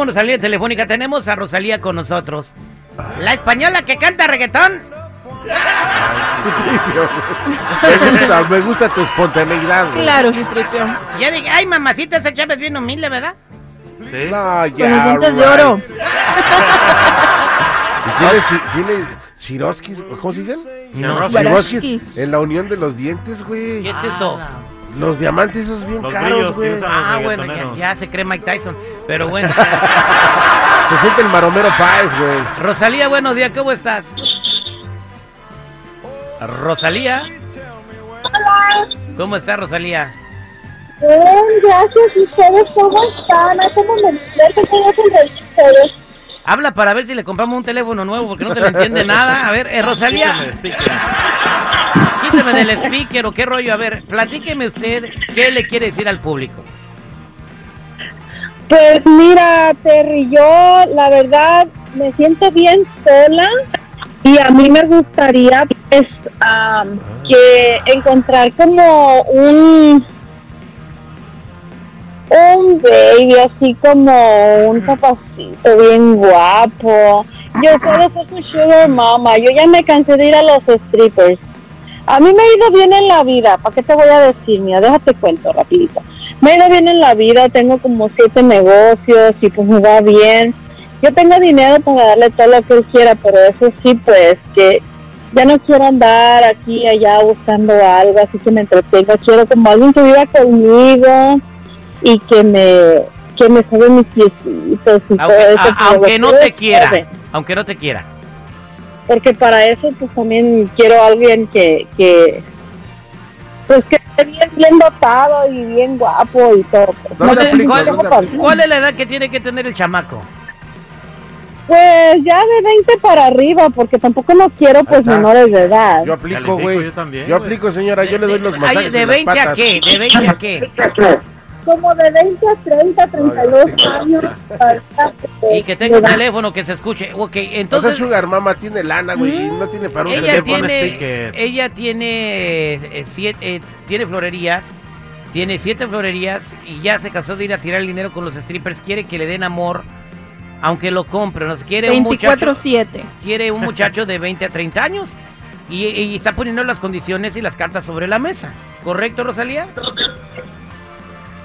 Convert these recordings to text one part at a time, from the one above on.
Vámonos a la línea telefónica. Tenemos a Rosalía con nosotros. La española que canta reggaetón. Me gusta, me gusta tu espontaneidad. güey. Claro, Citripio. Ya dije, ay, mamacita, esa chava es bien humilde, ¿verdad? ¿Sí? No, ya. Con los dientes de right. oro. Y tiene, si- tiene Siroskis, ¿cómo se dicen? No. Swarovskis. en la unión de los dientes, güey. ¿Qué es eso? Los diamantes esos bien Los caros, brillos que güey. usan. Ah, bueno, ya, reggaetoneros. ya se cree Mike Tyson. Pero bueno. Se siente el maromero Páez, güey. Rosalía, buenos días, ¿cómo estás? Rosalía. ¿Cómo está Rosalía? Bien, gracias. ¿Y ustedes cómo están? Hace un momento que tengo que ustedes. Habla para ver si le compramos un teléfono nuevo porque no se le entiende nada. A ver, eh, Rosalía, quíteme del speaker o qué rollo. A ver, platíqueme usted qué le quiere decir al público. Pues mira, Terry, yo la verdad me siento bien sola y a mí me gustaría pues am, que encontrar como un un baby así como un papacito bien guapo. Yo quiero ser su sugar mama. Yo ya me cansé de ir a los strippers. A mí me ha ido bien en la vida. ¿Para qué te voy a decir? Mira, déjate cuento rapidito. Me ha bien en la vida. Tengo como siete negocios y pues me va bien. Yo tengo dinero para darle todo lo que él quiera, pero eso sí, pues que ya no quiero andar aquí y allá buscando algo, así que me entretengo. Quiero como alguien que viva conmigo y que me que me sabe mis piecitos y todo Aunque, eso. a- pero aunque no te quiera, aunque no te quiera. porque para eso pues también quiero a alguien que que pues que esté bien bien dotado y bien guapo y todo. ¿Dónde ¿Cuál es- cuál-. ¿Cuál es la edad que tiene que tener el chamaco? pues ya de 20 para arriba porque tampoco no quiero pues menores de edad Yo aplico, güey. yo también, Yo aplico, señora. Yo le doy los Ay, masajes ¿De en las 20 a qué? ¿De 20 a qué? como de 20 a 30 32 años Y que tenga un teléfono que se escuche. Ok, Entonces, Sugar Mama tiene lana, güey, y no tiene para un ella teléfono. tiene, ella tiene eh, siete, eh, tiene florerías, tiene siete florerías y ya se cansó de ir a tirar el dinero con los strippers. Quiere que le den amor, aunque lo compre. No sé, quiere un muchacho, 24-7. quiere un muchacho de 20 a 30 años y, y está poniendo las condiciones y las cartas sobre la mesa. ¿Correcto, Rosalía?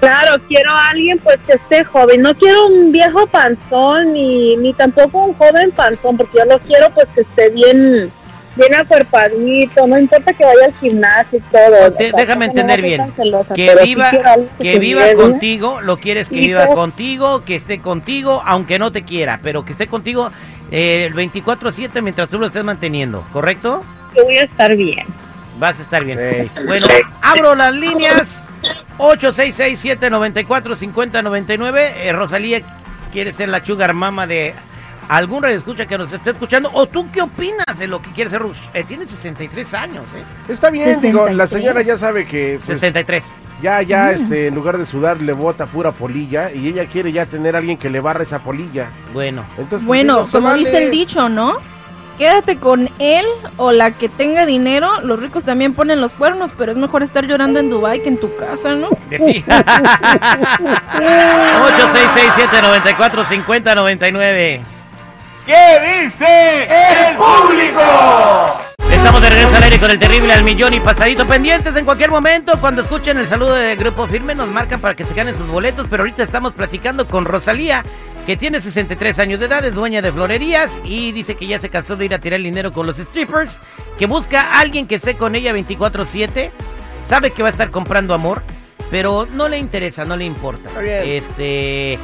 Claro, quiero a alguien pues que esté joven. No quiero un viejo panzón ni, ni tampoco un joven panzón, porque yo lo quiero pues que esté bien bien acuerpadito. No importa que vaya al gimnasio y todo. Te- O sea, déjame entender bien. celosa, Que sí viva, que viva bien. contigo, lo quieres que Y viva pues- contigo, que esté contigo, aunque no te quiera, pero que esté contigo eh, el 24/7 mientras tú lo estés manteniendo, ¿correcto? Que voy a estar bien. Vas a estar bien. Bueno, abro las líneas 866-794-5099. Eh, Rosalía quiere ser la sugar mama de algún escucha que nos esté escuchando. ¿O tú qué opinas de lo que quiere ser? Rush? Eh, tiene 63 años, ¿eh? Está bien, digo, la 63. señora ya sabe que pues, 63. ya, ya, este, en lugar de sudar le bota pura polilla y ella quiere ya tener a alguien que le barra esa polilla. Bueno. Entonces, pues, Bueno, digo, como vale. dice el dicho, ¿no? Quédate con él o la que tenga dinero. Los ricos también ponen los cuernos, pero es mejor estar llorando en Dubai que en tu casa, ¿no? Sí. 866-794-5099. ¿Qué dice el público? Estamos de regreso al aire con el terrible al millón y pasadito pendientes en cualquier momento. Cuando escuchen el saludo de Grupo Firme nos marcan para que se ganen sus boletos. Pero ahorita estamos platicando con Rosalía, que tiene 63 años de edad, es dueña de florerías y dice que ya se cansó de ir a tirar el dinero con los strippers, que busca a alguien que esté con ella 24/7, sabe que va a estar comprando amor, pero no le interesa, no le importa. Este,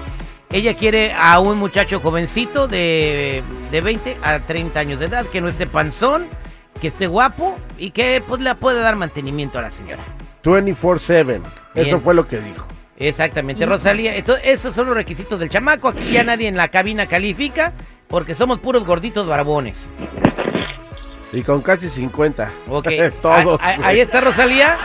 ella quiere a un muchacho jovencito de, de 20 a 30 años de edad, que no esté panzón, que esté guapo y que pues le pueda dar mantenimiento a la señora. 24-7. Bien. Eso fue lo que dijo. Exactamente, Rosalía. Entonces, esos son los requisitos del chamaco. Aquí ya nadie en la cabina califica porque somos puros gorditos barbones. Y con casi 50. Ok. Todos. Ah, ah, ahí está Rosalía.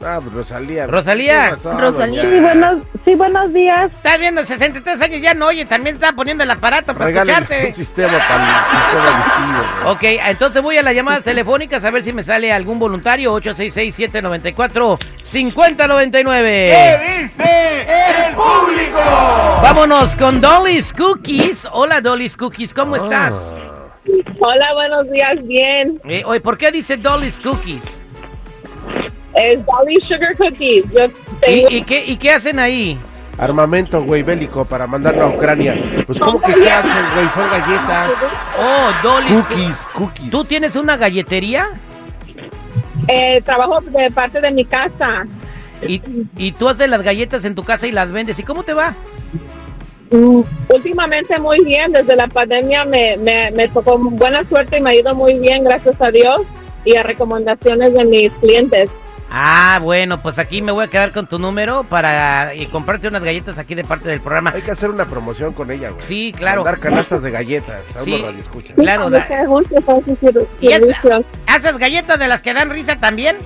Ah, pues Rosalía. Rosalía. Rosalía. Sí, buenos, sí, buenos días. Estás viendo 63 años, ya no oye, también está poniendo el aparato para escucharte. un sistema para. Ok, entonces voy a las llamadas telefónicas a ver si me sale algún voluntario. 866-794-5099. ¿Qué dice el público? Vámonos con Dolly's Cookies. Hola, Dolly's Cookies, ¿cómo estás? Hola, buenos días, bien. Eh, oye, ¿por qué dice Dolly's Cookies? Es Dolly Sugar Cookies. ¿Y, qué, ¿Y qué hacen ahí? Armamento, güey, bélico para mandarlo a Ucrania. Pues, ¿cómo que qué hacen, güey? Son galletas. Oh, Dolly's Cookies, cookies. ¿Tú tienes una galletería? eh, trabajo de parte de mi casa. Y, y tú haces las galletas en tu casa y las vendes. ¿Y cómo te va? Mm, Últimamente muy bien, desde la pandemia me, me, me tocó buena suerte y me ha ido muy bien, gracias a Dios y a recomendaciones de mis clientes. Ah, bueno, pues aquí me voy a quedar con tu número para y comprarte unas galletas aquí de parte del programa. Hay que hacer una promoción con ella, güey. Sí, claro. Dar canastas de galletas a Sí. unos radioescuchas. Claro, da- ¿Y esta- servicios. ¿Haces galletas de las que dan risa también?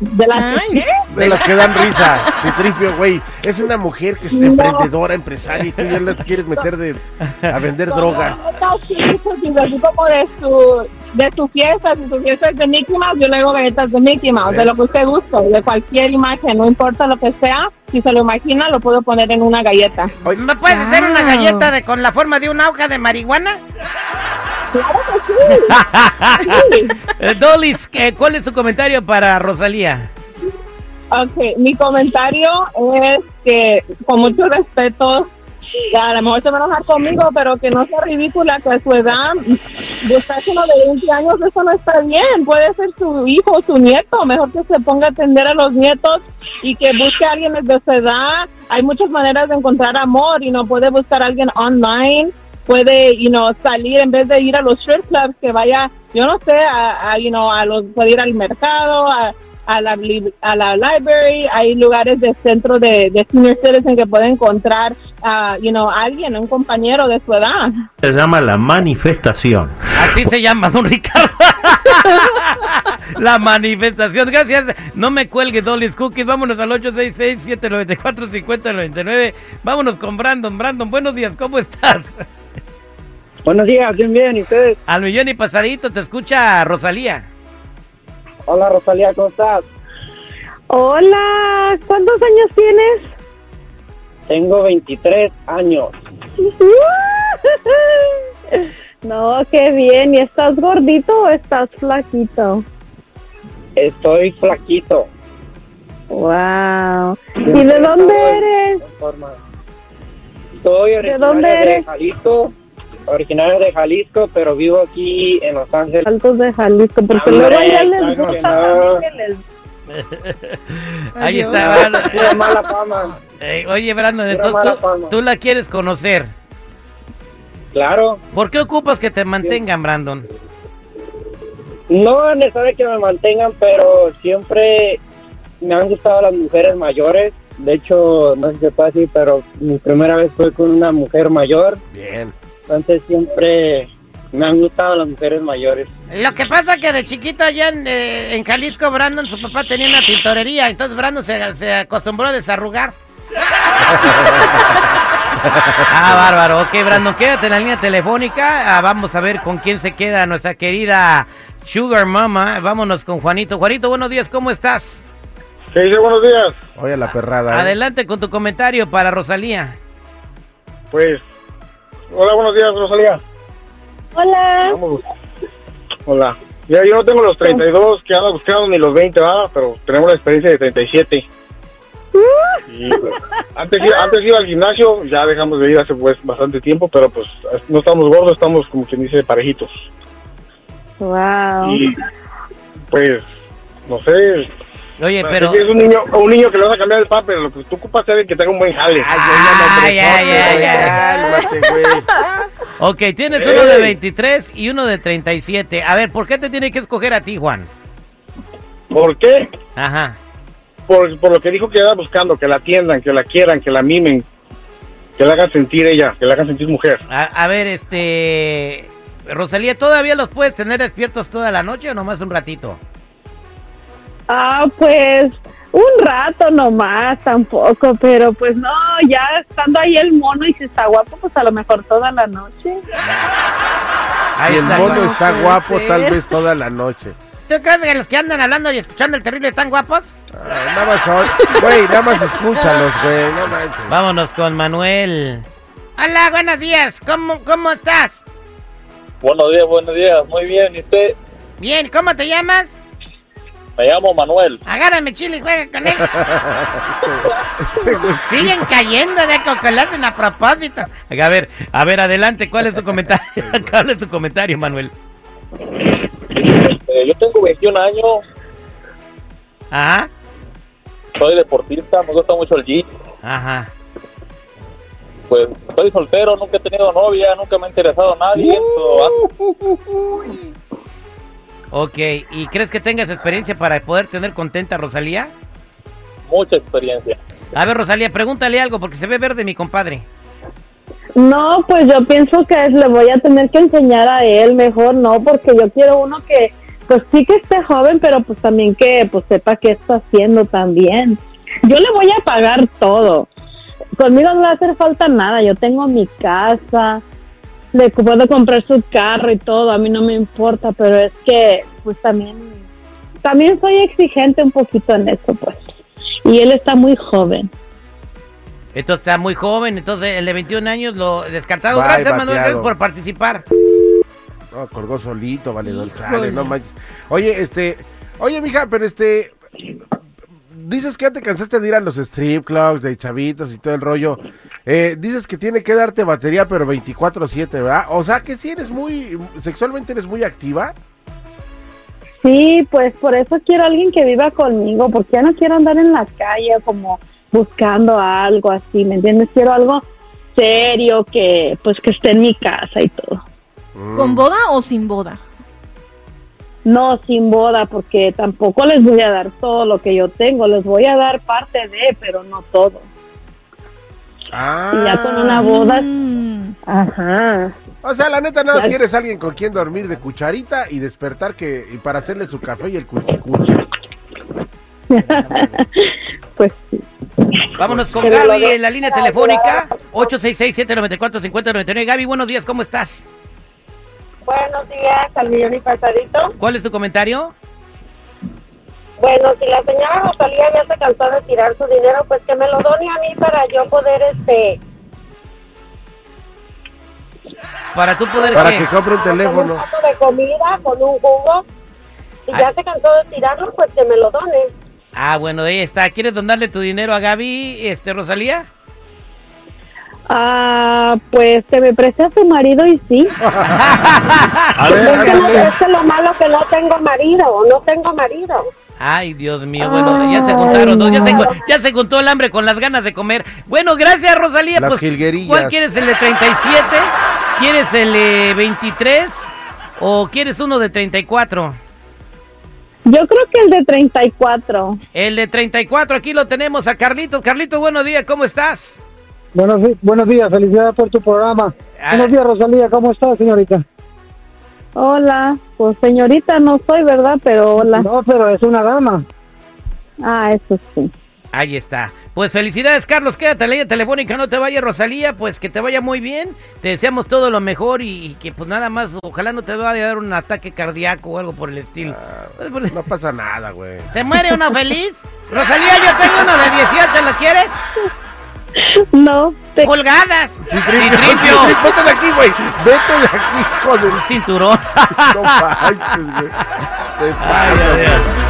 ¿De las Ay, De las que dan risa. Citripio, güey. Es una mujer que es No. emprendedora, empresaria, y tú ya las quieres meter de, a vender droga. Galletas Sugar Cookies, así como de su, de su fiesta, si su fiesta es de Mickey Mouse, yo le hago galletas de Mickey Mouse, de lo que usted guste, de cualquier imagen, no importa lo que sea, si se lo imagina, lo puedo poner en una galleta. ¿Me puedes hacer una galleta de con la forma de una hoja de marihuana? Claro que sí. Sí. Eh, Dolly, eh, ¿cuál es tu comentario para Rosalía? Ok, mi comentario es que, con mucho respeto, a lo mejor se va a enojar conmigo, pero que no sea ridícula que a su edad, buscarse uno de 20 años, eso no está bien. Puede ser su hijo o su nieto, mejor que se ponga a atender a los nietos y que busque a alguien de su edad. Hay muchas maneras de encontrar amor y no puede buscar a alguien online. Puede, you know, salir en vez de ir a los strip clubs, que vaya, yo no sé, a, a, you know, a los, puede ir al mercado, a, a la, li- a la library, hay lugares de centro de, de senior citizen que puede encontrar, a you know, alguien, un compañero de su edad. Se llama la manifestación. Así se llama, don Ricardo. La manifestación. Gracias. No me cuelgue, Dolly's Cookies. Vámonos al 866-794-5099. Vámonos con Brandon. Brandon, buenos días. ¿Cómo estás? Buenos días, bien, bien, ¿y ustedes? Al millón y pasadito te escucha Rosalía. Hola Rosalía, ¿cómo estás? Hola, ¿cuántos años tienes? Tengo 23 años. No, qué bien. ¿Y estás gordito o estás flaquito? Estoy flaquito. Wow. ¿Y de dónde eres? originario dónde de eres? Jalisco, originario de Jalisco, pero vivo aquí en Los Ángeles. Altos de Jalisco, porque luego ya les gusta. Ahí está, Brandon. Mala fama. Eh, oye, Brandon, Pura entonces mala tú, fama. tú la quieres conocer. Claro. ¿Por qué ocupas que te mantengan, Brandon? No es necesario que me mantengan, pero siempre me han gustado las mujeres mayores. De hecho, no sé si se puede decir, pero mi primera vez fue con una mujer mayor. Bien. Entonces siempre me han gustado las mujeres mayores. Lo que pasa que de chiquito allá en, eh, en Jalisco, Brandon, su papá tenía una tintorería, entonces Brandon se, se acostumbró a desarrugar. ah, bárbaro. Ok, Brandon, quédate en la línea telefónica. Ah, vamos a ver con quién se queda nuestra querida Sugar Mama. Vámonos con Juanito. Juanito, buenos días, ¿cómo estás? ¿Qué dice? Buenos días. Oye, la perrada. ¿eh? Adelante con tu comentario para Rosalía. Pues, hola, buenos días, Rosalía. Hola. Vamos. Hola. Ya, yo no tengo los 32 que anda buscando ni los 20, ¿verdad? Pero tenemos la experiencia de 37. Y, pues, antes, antes iba al gimnasio, ya dejamos de ir hace pues bastante tiempo, pero pues no estamos gordos, estamos como quien dice parejitos. Wow. Y pues, no sé, Oye, pero... si es un niño, un niño que le vas a cambiar el papel, lo que tú ocupas es que tenga un buen jale. Ay, ay, ay, ay, ay. Cálmate, güey. Ok, tienes Ey. uno de 23 y uno de 37. A ver, ¿por qué te tiene que escoger a ti, Juan? ¿Por qué? Ajá. por, por lo que dijo que anda buscando, que la atiendan, que la quieran, que la mimen, que la hagan sentir ella, que la hagan sentir mujer. A, a ver, este... Rosalía, ¿todavía los puedes tener despiertos toda la noche o nomás un ratito? Ah, pues un rato nomás, tampoco, pero pues no, ya estando ahí el mono y si está guapo, pues a lo mejor toda la noche. Si el mono está guapo, ser. tal vez toda la noche. ¿Tú crees que los que andan hablando y escuchando el terrible están guapos? Ah, nada más son, güey, nada más escúchalos, güey, no manches. Vámonos con Manuel. Hola, buenos días. ¿Cómo, cómo estás? Buenos días, buenos días. Muy bien. ¿Y usted? Bien, ¿cómo te llamas? Me llamo Manuel. Agárrame chile y juega con él. Este Siguen cayendo de cocolacen a propósito. A ver, a ver, adelante, ¿cuál es tu comentario? ¿Cuál es tu comentario, Manuel? Eh, yo tengo 21 años. Ajá, Soy deportista. Me gusta mucho el gym. ajá. Pues soy soltero. Nunca he tenido novia. Nunca me ha interesado a nadie. so, Ok, ¿y crees que tengas experiencia para poder tener contenta a Rosalía? mucha experiencia. A ver, Rosalía, pregúntale algo porque se ve verde mi compadre. No, pues yo pienso que le voy a tener que enseñar a él mejor, no, porque yo quiero uno que, pues sí que esté joven, pero pues también que pues sepa qué está haciendo también. Yo le voy a pagar todo. Conmigo no le va a hacer falta nada. Yo tengo mi casa, le puedo comprar su carro y todo. A mí no me importa, pero es que pues también, también soy exigente un poquito en eso, pues. Y él está muy joven. Entonces está muy joven, entonces el de 21 años lo descartado. Bye, Gracias, Manuel, gracias por participar. No, colgó solito. Chale, no manches. Oye, este, oye, mija, pero este, dices que ya te cansaste de ir a los strip clubs, de chavitos y todo el rollo. Eh, dices que tiene que darte batería, pero 24/7, ¿verdad? O sea, que si eres muy, sexualmente eres muy activa. Sí, pues por eso quiero a alguien que viva conmigo, porque ya no quiero andar en la calle como buscando algo así, ¿me entiendes? Quiero algo serio que pues que esté en mi casa y todo. ¿Con boda o sin boda? No sin boda, porque tampoco les voy a dar todo lo que yo tengo, les voy a dar parte de, pero no todo. Ah, Y ya con una boda, Mm. ajá. o sea, la neta, nada más quieres alguien con quien dormir de cucharita y despertar que y para hacerle su café y el cuchicuchi. pues sí. Vámonos con Pero Gaby en la línea telefónica 866-794-5099. Gaby, buenos días, ¿cómo estás? Buenos días, al millón y pasadito. ¿Cuál es tu comentario? Bueno, si la señora Rosalía ya se cansó de tirar su dinero, pues que me lo done a mí para yo poder, este, Para tú poder Para que... que compre un con un teléfono. plato de comida, con un jugo. Si Ay. ya se cansó de tirarlo, pues que me lo done. Ah, bueno, ahí está. ¿Quieres donarle tu dinero a Gaby, este, Rosalía? Ah, pues que me preste a su marido y sí. A ver, Es que no es lo malo que no tengo marido, no tengo marido. Ay, Dios mío, bueno, ya se juntaron dos, ya se, ya se juntó el hambre con las ganas de comer. Bueno, gracias, Rosalía. Las pues. ¿Cuál quieres, el de 37? ¿Quieres el de 23? ¿O quieres uno de 34? Yo creo que el de 34. El de 34, aquí lo tenemos a Carlitos. Carlitos, buenos días, ¿cómo estás? Buenos, buenos días, felicidades por tu programa. Ah. Buenos días, Rosalía, ¿cómo estás, señorita? Hola, pues señorita no soy, ¿verdad? Pero hola. No, pero es una dama. Ah, eso sí. Ahí está. Pues felicidades, Carlos. Quédate en la línea telefónica, no te vayas, Rosalía. Pues que te vaya muy bien. Te deseamos todo lo mejor y, y que pues nada más, ojalá no te vaya a dar un ataque cardíaco o algo por el estilo. Pues, pues, No pasa nada, güey. ¿Se muere uno feliz? Rosalía, yo tengo uno de 18, ¿lo quieres? No, te- Pulgadas. Citripio. Citripio. Vete de aquí, güey. Vete de aquí, hijo de... Cinturón. No manches, güey. Te